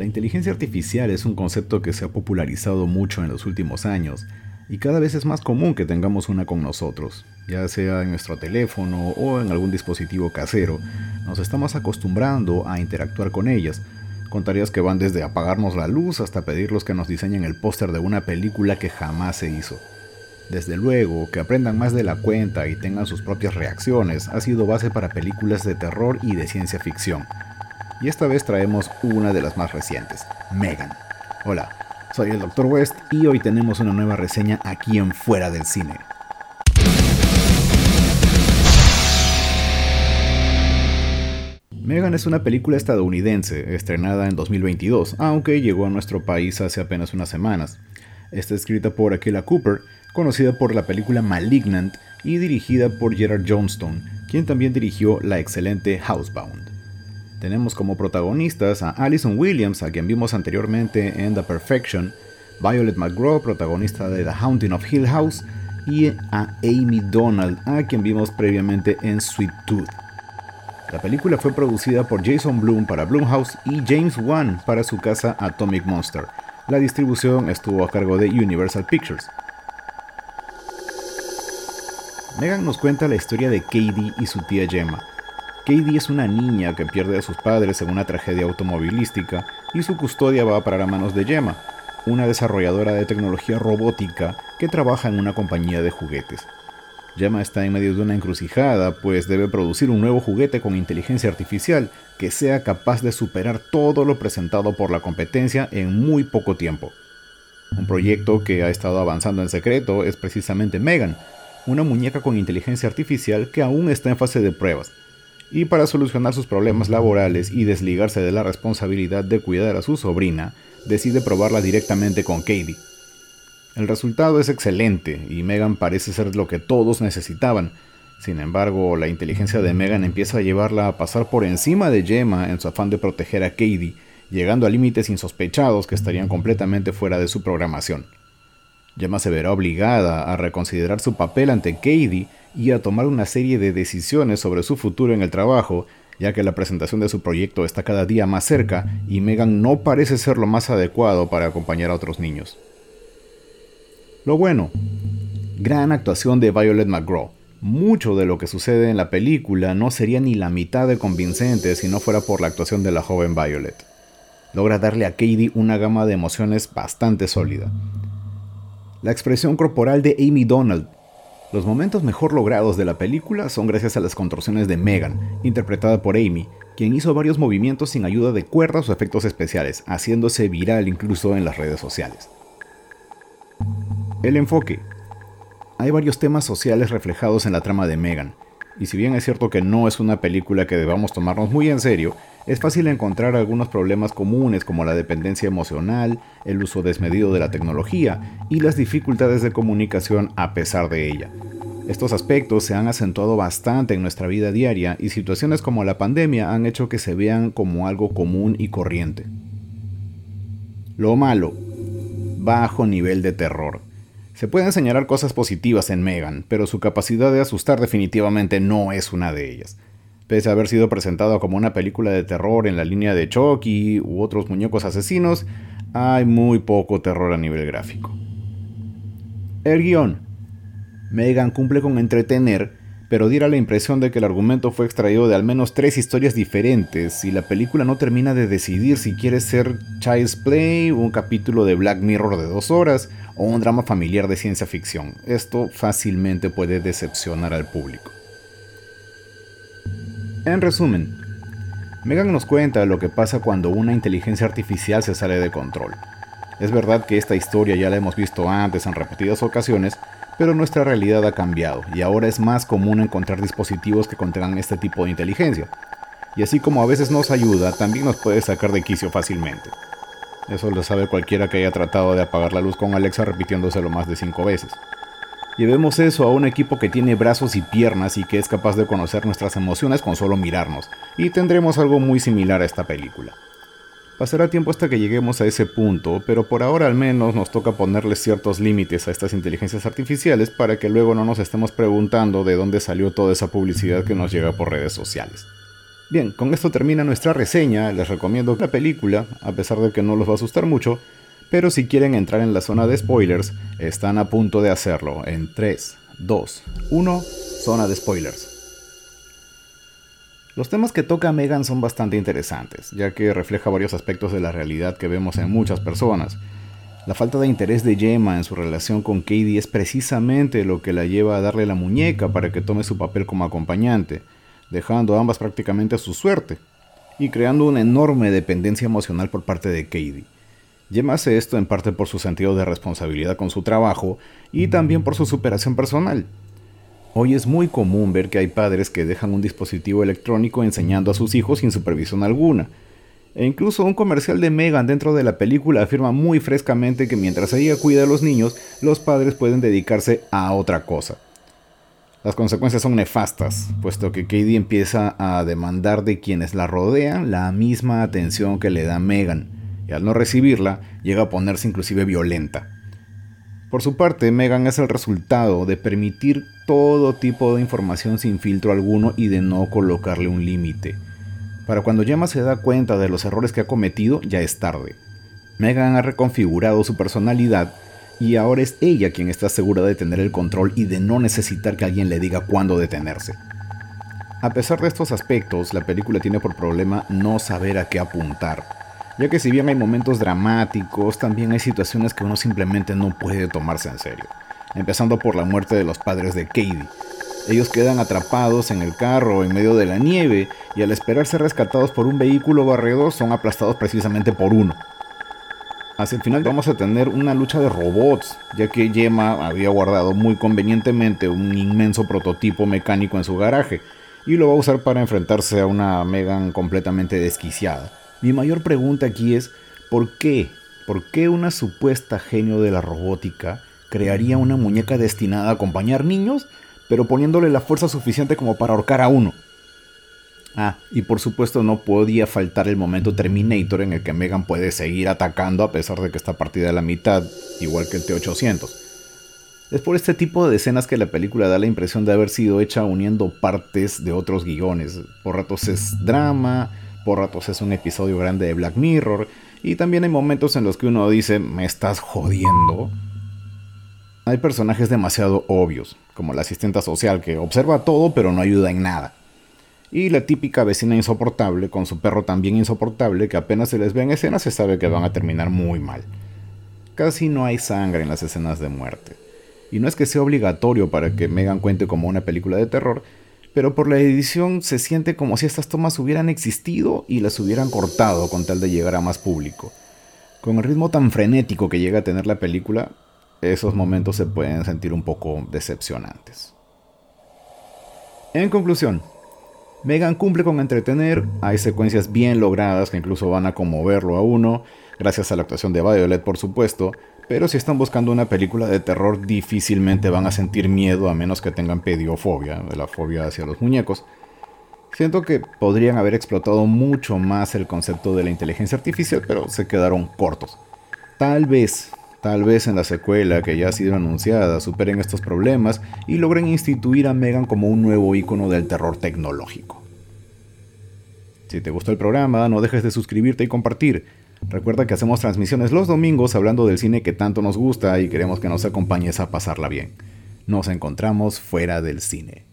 La inteligencia artificial es un concepto que se ha popularizado mucho en los últimos años y cada vez es más común que tengamos una con nosotros, ya sea en nuestro teléfono o en algún dispositivo casero. Nos estamos acostumbrando a interactuar con ellas, con tareas que van desde apagarnos la luz hasta pedirlos que nos diseñen el póster de una película que jamás se hizo. Desde luego, que aprendan más de la cuenta y tengan sus propias reacciones ha sido base para películas de terror y de ciencia ficción y esta vez traemos una de las más recientes, Megan. Hola, soy el Dr. West y hoy tenemos una nueva reseña aquí en Fuera del Cine. Megan es una película estadounidense estrenada en 2022, aunque llegó a nuestro país hace apenas unas semanas. Está escrita por Akela Cooper, conocida por la película Malignant y dirigida por Gerard Johnstone, quien también dirigió la excelente Housebound. Tenemos como protagonistas a Alison Williams, a quien vimos anteriormente en The Perfection, Violet McGraw, protagonista de The Haunting of Hill House, y a Amy Donald, a quien vimos previamente en Sweet Tooth. La película fue producida por Jason Blum para Blumhouse y James Wan para su casa Atomic Monster. La distribución estuvo a cargo de Universal Pictures. Megan nos cuenta la historia de Katie y su tía Gemma, Katie es una niña que pierde a sus padres en una tragedia automovilística y su custodia va a parar a manos de Gemma, una desarrolladora de tecnología robótica que trabaja en una compañía de juguetes. Gemma está en medio de una encrucijada, pues debe producir un nuevo juguete con inteligencia artificial que sea capaz de superar todo lo presentado por la competencia en muy poco tiempo. Un proyecto que ha estado avanzando en secreto es precisamente Megan, una muñeca con inteligencia artificial que aún está en fase de pruebas, y para solucionar sus problemas laborales y desligarse de la responsabilidad de cuidar a su sobrina, decide probarla directamente con Katie. El resultado es excelente y Megan parece ser lo que todos necesitaban. Sin embargo, la inteligencia de Megan empieza a llevarla a pasar por encima de Gemma en su afán de proteger a Katie, llegando a límites insospechados que estarían completamente fuera de su programación. Gemma se verá obligada a reconsiderar su papel ante Katie y a tomar una serie de decisiones sobre su futuro en el trabajo, ya que la presentación de su proyecto está cada día más cerca y Megan no parece ser lo más adecuado para acompañar a otros niños. Lo bueno, gran actuación de Violet McGraw. Mucho de lo que sucede en la película no sería ni la mitad de convincente si no fuera por la actuación de la joven Violet. Logra darle a Katie una gama de emociones bastante sólida. La expresión corporal de Amy Donald los momentos mejor logrados de la película son gracias a las contorsiones de Megan, interpretada por Amy, quien hizo varios movimientos sin ayuda de cuerdas o efectos especiales, haciéndose viral incluso en las redes sociales. El enfoque. Hay varios temas sociales reflejados en la trama de Megan, y si bien es cierto que no es una película que debamos tomarnos muy en serio, es fácil encontrar algunos problemas comunes como la dependencia emocional, el uso desmedido de la tecnología y las dificultades de comunicación a pesar de ella. Estos aspectos se han acentuado bastante en nuestra vida diaria y situaciones como la pandemia han hecho que se vean como algo común y corriente. Lo malo, bajo nivel de terror. Se pueden señalar cosas positivas en Megan, pero su capacidad de asustar definitivamente no es una de ellas. Pese a haber sido presentado como una película de terror en la línea de Chucky u otros muñecos asesinos, hay muy poco terror a nivel gráfico. El guion. Megan cumple con entretener, pero diera la impresión de que el argumento fue extraído de al menos tres historias diferentes y la película no termina de decidir si quiere ser Child's Play, un capítulo de Black Mirror de dos horas o un drama familiar de ciencia ficción. Esto fácilmente puede decepcionar al público. En resumen, Megan nos cuenta lo que pasa cuando una inteligencia artificial se sale de control. Es verdad que esta historia ya la hemos visto antes en repetidas ocasiones, pero nuestra realidad ha cambiado y ahora es más común encontrar dispositivos que contengan este tipo de inteligencia. Y así como a veces nos ayuda, también nos puede sacar de quicio fácilmente. Eso lo sabe cualquiera que haya tratado de apagar la luz con Alexa repitiéndoselo más de 5 veces. Llevemos eso a un equipo que tiene brazos y piernas y que es capaz de conocer nuestras emociones con solo mirarnos, y tendremos algo muy similar a esta película. Pasará tiempo hasta que lleguemos a ese punto, pero por ahora al menos nos toca ponerle ciertos límites a estas inteligencias artificiales para que luego no nos estemos preguntando de dónde salió toda esa publicidad que nos llega por redes sociales. Bien, con esto termina nuestra reseña. Les recomiendo la película, a pesar de que no los va a asustar mucho. Pero si quieren entrar en la zona de spoilers, están a punto de hacerlo. En 3, 2, 1, zona de spoilers. Los temas que toca Megan son bastante interesantes, ya que refleja varios aspectos de la realidad que vemos en muchas personas. La falta de interés de Gemma en su relación con Katie es precisamente lo que la lleva a darle la muñeca para que tome su papel como acompañante dejando a ambas prácticamente a su suerte, y creando una enorme dependencia emocional por parte de Katie. Hace esto en parte por su sentido de responsabilidad con su trabajo y también por su superación personal. Hoy es muy común ver que hay padres que dejan un dispositivo electrónico enseñando a sus hijos sin supervisión alguna. E incluso un comercial de Megan dentro de la película afirma muy frescamente que mientras ella cuida a los niños, los padres pueden dedicarse a otra cosa. Las consecuencias son nefastas, puesto que Katie empieza a demandar de quienes la rodean la misma atención que le da Megan, y al no recibirla, llega a ponerse inclusive violenta. Por su parte, Megan es el resultado de permitir todo tipo de información sin filtro alguno y de no colocarle un límite. Para cuando Gemma se da cuenta de los errores que ha cometido, ya es tarde. Megan ha reconfigurado su personalidad y ahora es ella quien está segura de tener el control y de no necesitar que alguien le diga cuándo detenerse. A pesar de estos aspectos, la película tiene por problema no saber a qué apuntar, ya que si bien hay momentos dramáticos, también hay situaciones que uno simplemente no puede tomarse en serio, empezando por la muerte de los padres de Katie. Ellos quedan atrapados en el carro en medio de la nieve y al esperar ser rescatados por un vehículo barredor son aplastados precisamente por uno. Hacia el final vamos a tener una lucha de robots, ya que Gemma había guardado muy convenientemente un inmenso prototipo mecánico en su garaje y lo va a usar para enfrentarse a una Megan completamente desquiciada. Mi mayor pregunta aquí es, ¿por qué? ¿Por qué una supuesta genio de la robótica crearía una muñeca destinada a acompañar niños, pero poniéndole la fuerza suficiente como para ahorcar a uno? Ah, y por supuesto no podía faltar el momento Terminator en el que Megan puede seguir atacando a pesar de que está partida a la mitad, igual que el T-800. Es por este tipo de escenas que la película da la impresión de haber sido hecha uniendo partes de otros guiones. Por ratos es drama, por ratos es un episodio grande de Black Mirror, y también hay momentos en los que uno dice, ¿me estás jodiendo? Hay personajes demasiado obvios, como la asistenta social que observa todo pero no ayuda en nada. Y la típica vecina insoportable, con su perro también insoportable, que apenas se les ve en escena se sabe que van a terminar muy mal. Casi no hay sangre en las escenas de muerte. Y no es que sea obligatorio para que Megan cuente como una película de terror, pero por la edición se siente como si estas tomas hubieran existido y las hubieran cortado con tal de llegar a más público. Con el ritmo tan frenético que llega a tener la película, esos momentos se pueden sentir un poco decepcionantes. En conclusión, Megan cumple con entretener, hay secuencias bien logradas que incluso van a conmoverlo a uno, gracias a la actuación de Violet por supuesto, pero si están buscando una película de terror difícilmente van a sentir miedo a menos que tengan pediofobia, la fobia hacia los muñecos. Siento que podrían haber explotado mucho más el concepto de la inteligencia artificial, pero se quedaron cortos. Tal vez Tal vez en la secuela que ya ha sido anunciada superen estos problemas y logren instituir a Megan como un nuevo icono del terror tecnológico. Si te gustó el programa, no dejes de suscribirte y compartir. Recuerda que hacemos transmisiones los domingos hablando del cine que tanto nos gusta y queremos que nos acompañes a pasarla bien. Nos encontramos fuera del cine.